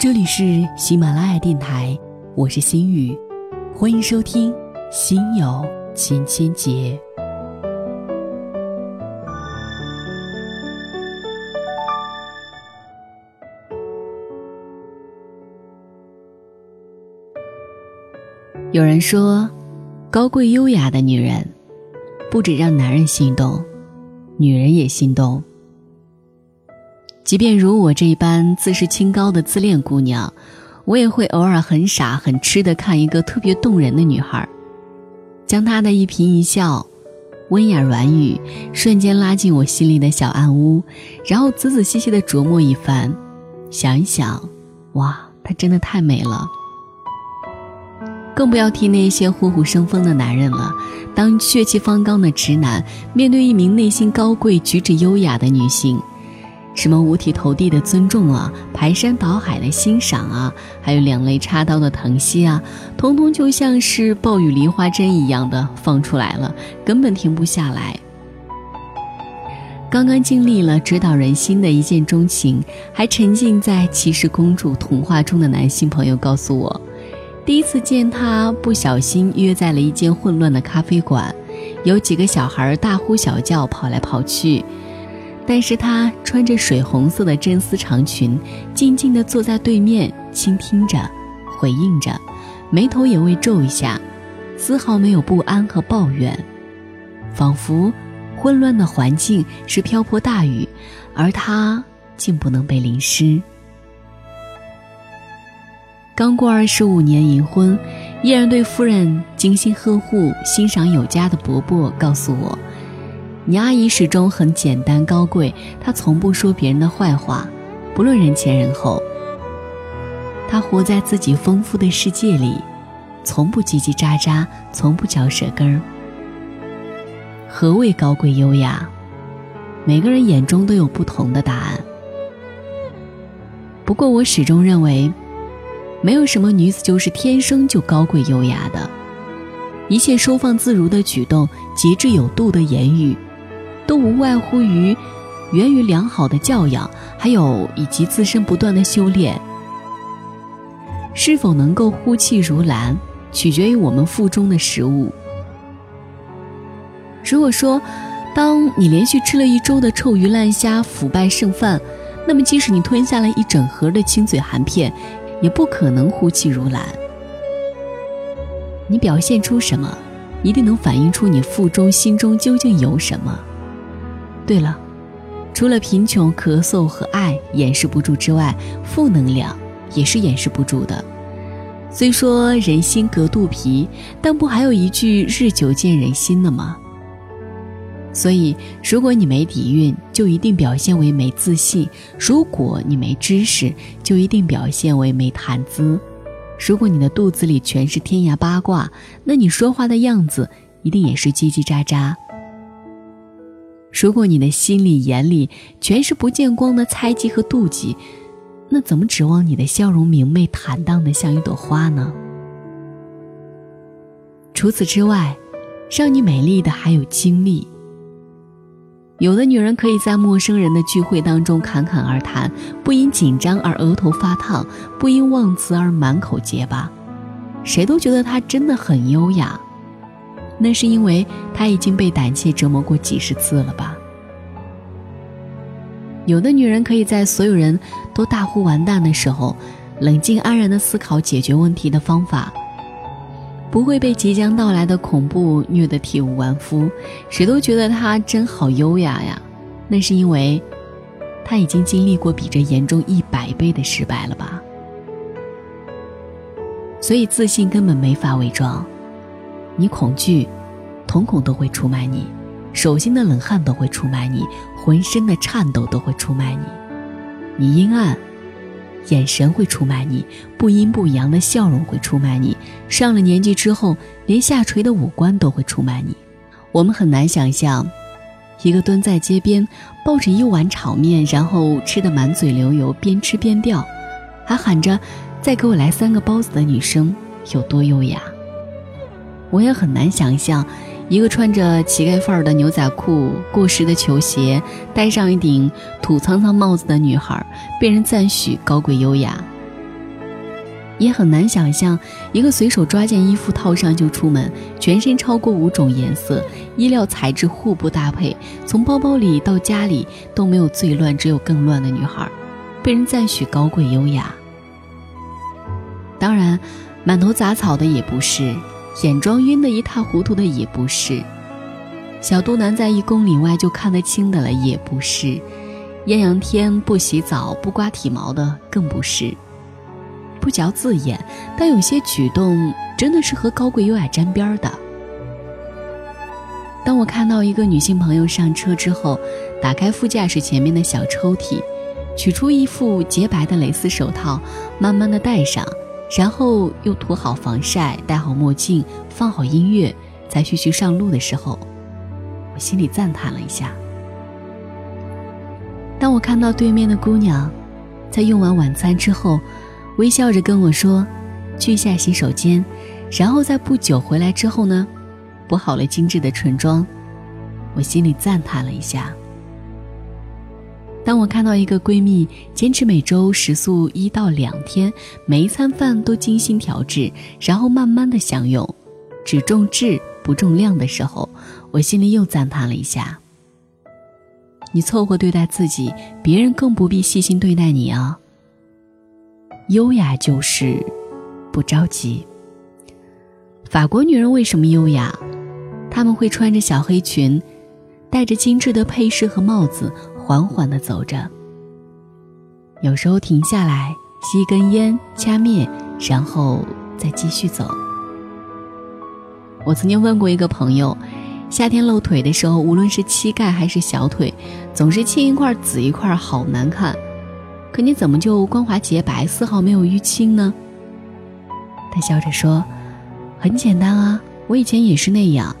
这里是喜马拉雅电台，我是心雨，欢迎收听《心有千千结》。有人说，高贵优雅的女人，不止让男人心动，女人也心动。即便如我这一般自视清高的自恋姑娘，我也会偶尔很傻很痴的看一个特别动人的女孩，将她的一颦一笑、温雅软语，瞬间拉进我心里的小暗屋，然后仔仔细细的琢磨一番，想一想，哇，她真的太美了。更不要提那些虎虎生风的男人了。当血气方刚的直男面对一名内心高贵、举止优雅的女性，什么五体投地的尊重啊，排山倒海的欣赏啊，还有两肋插刀的疼惜啊，通通就像是暴雨梨花针一样的放出来了，根本停不下来。刚刚经历了直捣人心的一见钟情，还沉浸在骑士公主童话中的男性朋友告诉我，第一次见他，不小心约在了一间混乱的咖啡馆，有几个小孩大呼小叫，跑来跑去。但是她穿着水红色的真丝长裙，静静地坐在对面，倾听着，回应着，眉头也未皱一下，丝毫没有不安和抱怨，仿佛混乱的环境是瓢泼大雨，而她竟不能被淋湿。刚过二十五年银婚，依然对夫人精心呵护、欣赏有加的伯伯告诉我。你阿姨始终很简单高贵，她从不说别人的坏话，不论人前人后。她活在自己丰富的世界里，从不叽叽喳喳，从不嚼舌根儿。何谓高贵优雅？每个人眼中都有不同的答案。不过我始终认为，没有什么女子就是天生就高贵优雅的，一切收放自如的举动，节制有度的言语。都无外乎于源于良好的教养，还有以及自身不断的修炼。是否能够呼气如兰，取决于我们腹中的食物。如果说，当你连续吃了一周的臭鱼烂虾、腐败剩饭，那么即使你吞下了一整盒的清嘴含片，也不可能呼气如兰。你表现出什么，一定能反映出你腹中、心中究竟有什么。对了，除了贫穷、咳嗽和爱掩饰不住之外，负能量也是掩饰不住的。虽说人心隔肚皮，但不还有一句“日久见人心”的吗？所以，如果你没底蕴，就一定表现为没自信；如果你没知识，就一定表现为没谈资；如果你的肚子里全是天涯八卦，那你说话的样子一定也是叽叽喳喳。如果你的心里眼里全是不见光的猜忌和妒忌，那怎么指望你的笑容明媚坦荡的像一朵花呢？除此之外，让你美丽的还有经历。有的女人可以在陌生人的聚会当中侃侃而谈，不因紧张而额头发烫，不因忘词而满口结巴，谁都觉得她真的很优雅。那是因为他已经被胆怯折磨过几十次了吧？有的女人可以在所有人都大呼完蛋的时候，冷静安然的思考解决问题的方法，不会被即将到来的恐怖虐得体无完肤，谁都觉得她真好优雅呀。那是因为，她已经经历过比这严重一百倍的失败了吧？所以自信根本没法伪装。你恐惧，瞳孔都会出卖你；手心的冷汗都会出卖你；浑身的颤抖都会出卖你。你阴暗，眼神会出卖你；不阴不阳的笑容会出卖你。上了年纪之后，连下垂的五官都会出卖你。我们很难想象，一个蹲在街边抱着一碗炒面，然后吃得满嘴流油，边吃边掉，还喊着“再给我来三个包子”的女生有多优雅。我也很难想象，一个穿着乞丐范儿的牛仔裤、过时的球鞋、戴上一顶土苍苍帽子的女孩，被人赞许高贵优雅，也很难想象一个随手抓件衣服套上就出门，全身超过五种颜色，衣料材质互不搭配，从包包里到家里都没有最乱，只有更乱的女孩，被人赞许高贵优雅。当然，满头杂草的也不是，眼妆晕得一塌糊涂的也不是，小肚腩在一公里外就看得清的了也不是，艳阳天不洗澡不刮体毛的更不是。不嚼字眼，但有些举动真的是和高贵优雅沾边的。当我看到一个女性朋友上车之后，打开副驾驶前面的小抽屉，取出一副洁白的蕾丝手套，慢慢的戴上，然后又涂好防晒，戴好墨镜，放好音乐，才徐徐上路的时候，我心里赞叹了一下。当我看到对面的姑娘，在用完晚餐之后。微笑着跟我说：“去一下洗手间，然后在不久回来之后呢，补好了精致的唇妆。”我心里赞叹了一下。当我看到一个闺蜜坚持每周食宿一到两天，每一餐饭都精心调制，然后慢慢的享用，只重质不重量的时候，我心里又赞叹了一下。你凑合对待自己，别人更不必细心对待你啊。优雅就是不着急。法国女人为什么优雅？她们会穿着小黑裙，戴着精致的配饰和帽子，缓缓地走着。有时候停下来吸一根烟，掐灭，然后再继续走。我曾经问过一个朋友，夏天露腿的时候，无论是膝盖还是小腿，总是青一块紫一块，好难看。可你怎么就光滑洁白，丝毫没有淤青呢？他笑着说：“很简单啊，我以前也是那样。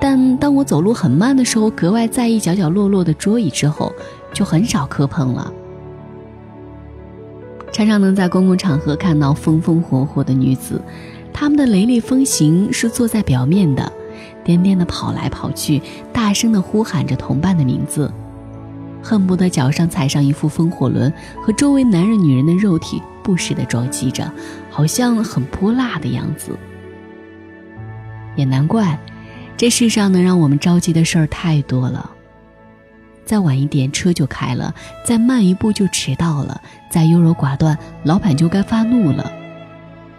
但当我走路很慢的时候，格外在意角角落落的桌椅之后，就很少磕碰了。常常能在公共场合看到风风火火的女子，她们的雷厉风行是坐在表面的，颠颠的跑来跑去，大声的呼喊着同伴的名字。”恨不得脚上踩上一副风火轮，和周围男人、女人的肉体不时的撞击着，好像很泼辣的样子。也难怪，这世上能让我们着急的事儿太多了。再晚一点车就开了，再慢一步就迟到了，再优柔寡断，老板就该发怒了；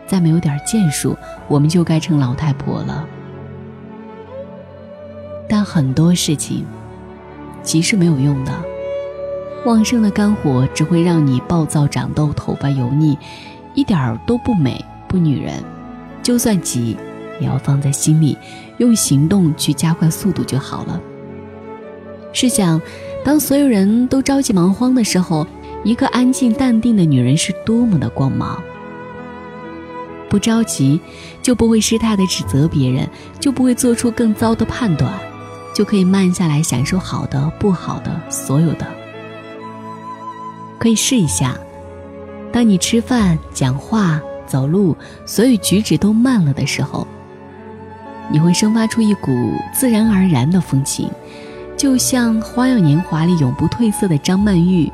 再没有点建树，我们就该成老太婆了。但很多事情，急是没有用的。旺盛的肝火只会让你暴躁长痘、头发油腻，一点儿都不美不女人。就算急，也要放在心里，用行动去加快速度就好了。试想，当所有人都着急忙慌的时候，一个安静淡定的女人是多么的光芒。不着急，就不会失态的指责别人，就不会做出更糟的判断，就可以慢下来享受好的、不好的，所有的。可以试一下，当你吃饭、讲话、走路，所有举止都慢了的时候，你会生发出一股自然而然的风情，就像《花样年华》里永不褪色的张曼玉。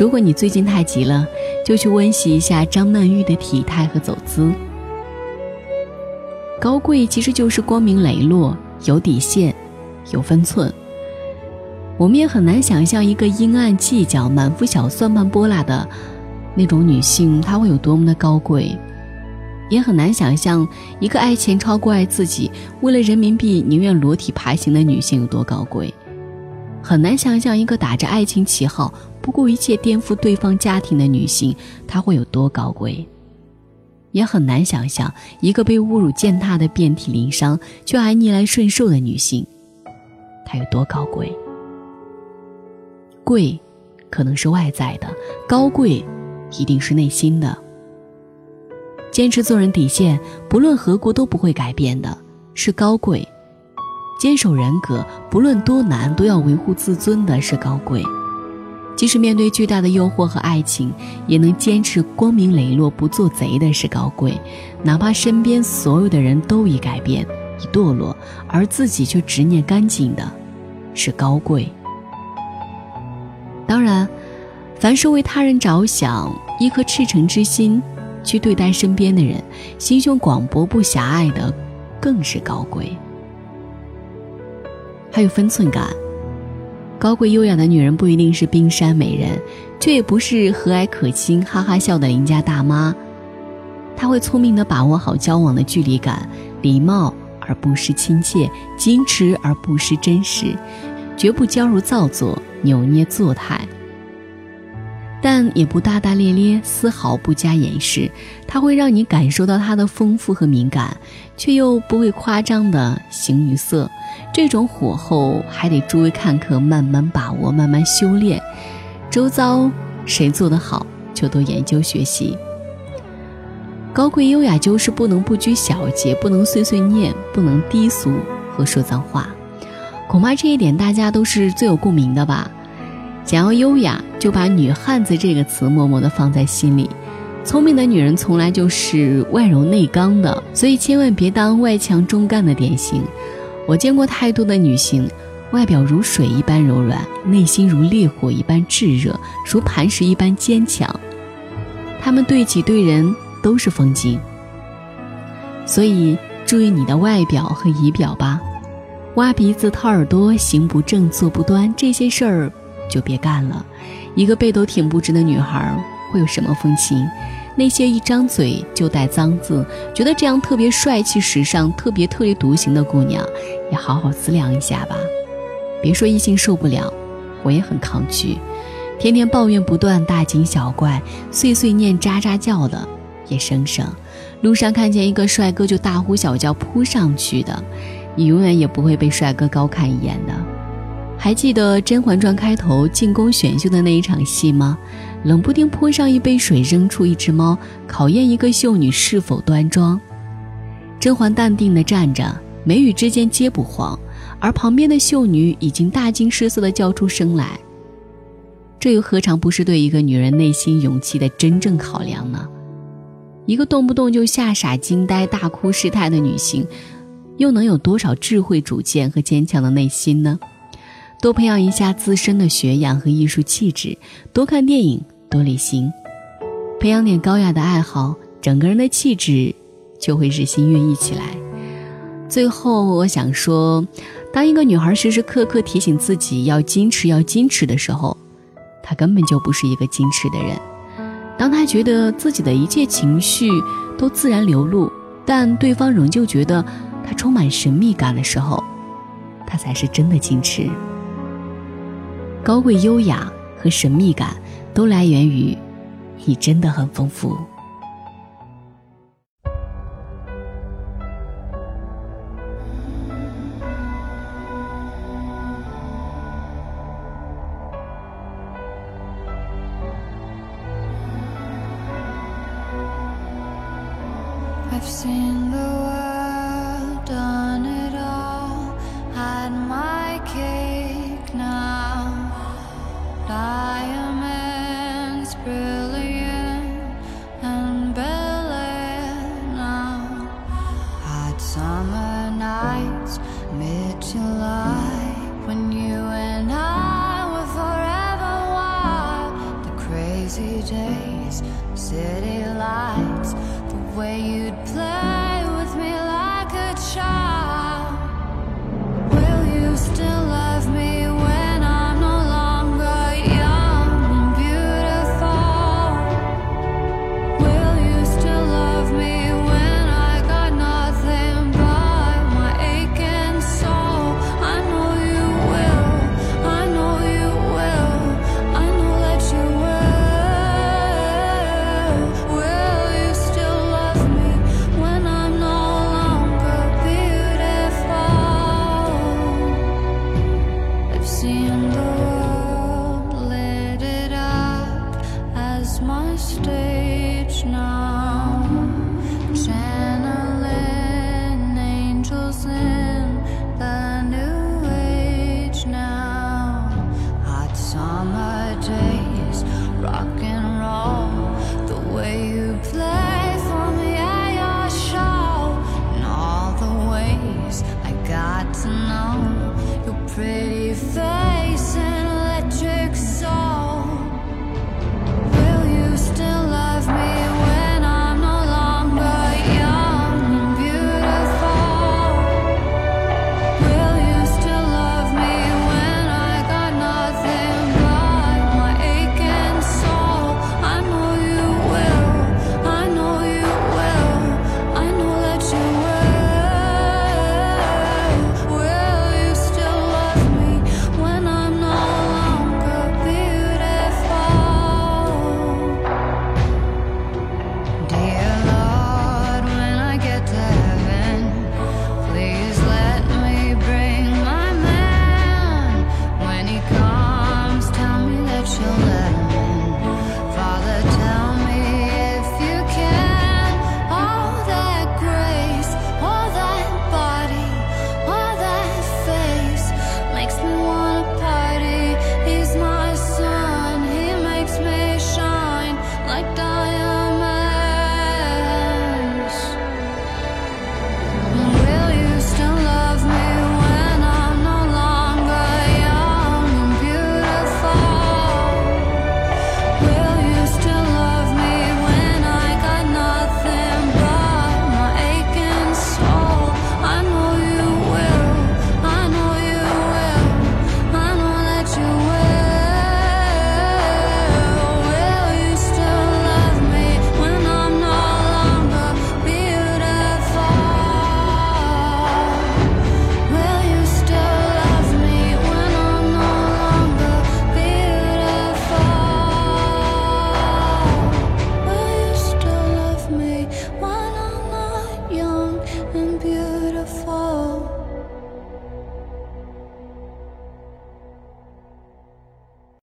如果你最近太急了，就去温习一下张曼玉的体态和走姿。高贵其实就是光明磊落，有底线，有分寸。我们也很难想象一个阴暗、计较、满腹小算盘、拨拉的那种女性，她会有多么的高贵；也很难想象一个爱钱超过爱自己，为了人民币宁愿裸体爬行的女性有多高贵；很难想象一个打着爱情旗号不顾一切颠覆对方家庭的女性，她会有多高贵；也很难想象一个被侮辱践踏的遍体鳞伤却还逆来顺受的女性，她有多高贵。贵，可能是外在的；高贵，一定是内心的。坚持做人底线，不论何国都不会改变的，是高贵；坚守人格，不论多难都要维护自尊的，是高贵；即使面对巨大的诱惑和爱情，也能坚持光明磊落不做贼的，是高贵；哪怕身边所有的人都已改变、已堕落，而自己却执念干净的，是高贵。当然，凡而是为他人着想，一颗赤诚之心去对待身边的人，心胸广博不狭隘的，更是高贵。还有分寸感。高贵优雅的女人不一定是冰山美人，却也不是和蔼可亲、哈哈笑的邻家大妈。她会聪明的把握好交往的距离感，礼貌而不失亲切，矜持而不失真实，绝不娇柔造作、扭捏作态。但也不大大咧咧，丝毫不加掩饰。它会让你感受到它的丰富和敏感，却又不会夸张的形于色。这种火候还得诸位看客慢慢把握，慢慢修炼。周遭谁做得好，就多研究学习。高贵优雅就是不能不拘小节，不能碎碎念，不能低俗和说脏话。恐怕这一点大家都是最有共鸣的吧。想要优雅，就把“女汉子”这个词默默地放在心里。聪明的女人从来就是外柔内刚的，所以千万别当外强中干的典型。我见过太多的女性，外表如水一般柔软，内心如烈火一般炙热，如磐石一般坚强。她们对己对人都是风景。所以注意你的外表和仪表吧，挖鼻子、掏耳朵、行不正、坐不端这些事儿。就别干了，一个背都挺不直的女孩会有什么风情？那些一张嘴就带脏字，觉得这样特别帅气、时尚、特别特立独行的姑娘，也好好思量一下吧。别说异性受不了，我也很抗拒。天天抱怨不断、大惊小怪、碎碎念、喳喳叫的也生生。路上看见一个帅哥就大呼小叫扑上去的，你永远也不会被帅哥高看一眼的。还记得《甄嬛传》开头进宫选秀的那一场戏吗？冷不丁泼上一杯水，扔出一只猫，考验一个秀女是否端庄。甄嬛淡定地站着，眉宇之间皆不慌，而旁边的秀女已经大惊失色地叫出声来。这又何尝不是对一个女人内心勇气的真正考量呢？一个动不动就吓傻、惊呆、大哭失态的女性，又能有多少智慧、主见和坚强的内心呢？多培养一下自身的学养和艺术气质，多看电影，多旅行，培养点高雅的爱好，整个人的气质就会日新月异起来。最后，我想说，当一个女孩时时刻刻提醒自己要矜持、要矜持的时候，她根本就不是一个矜持的人。当她觉得自己的一切情绪都自然流露，但对方仍旧觉得她充满神秘感的时候，她才是真的矜持。高贵、优雅和神秘感，都来源于你真的很丰富。seen city lights the way you'd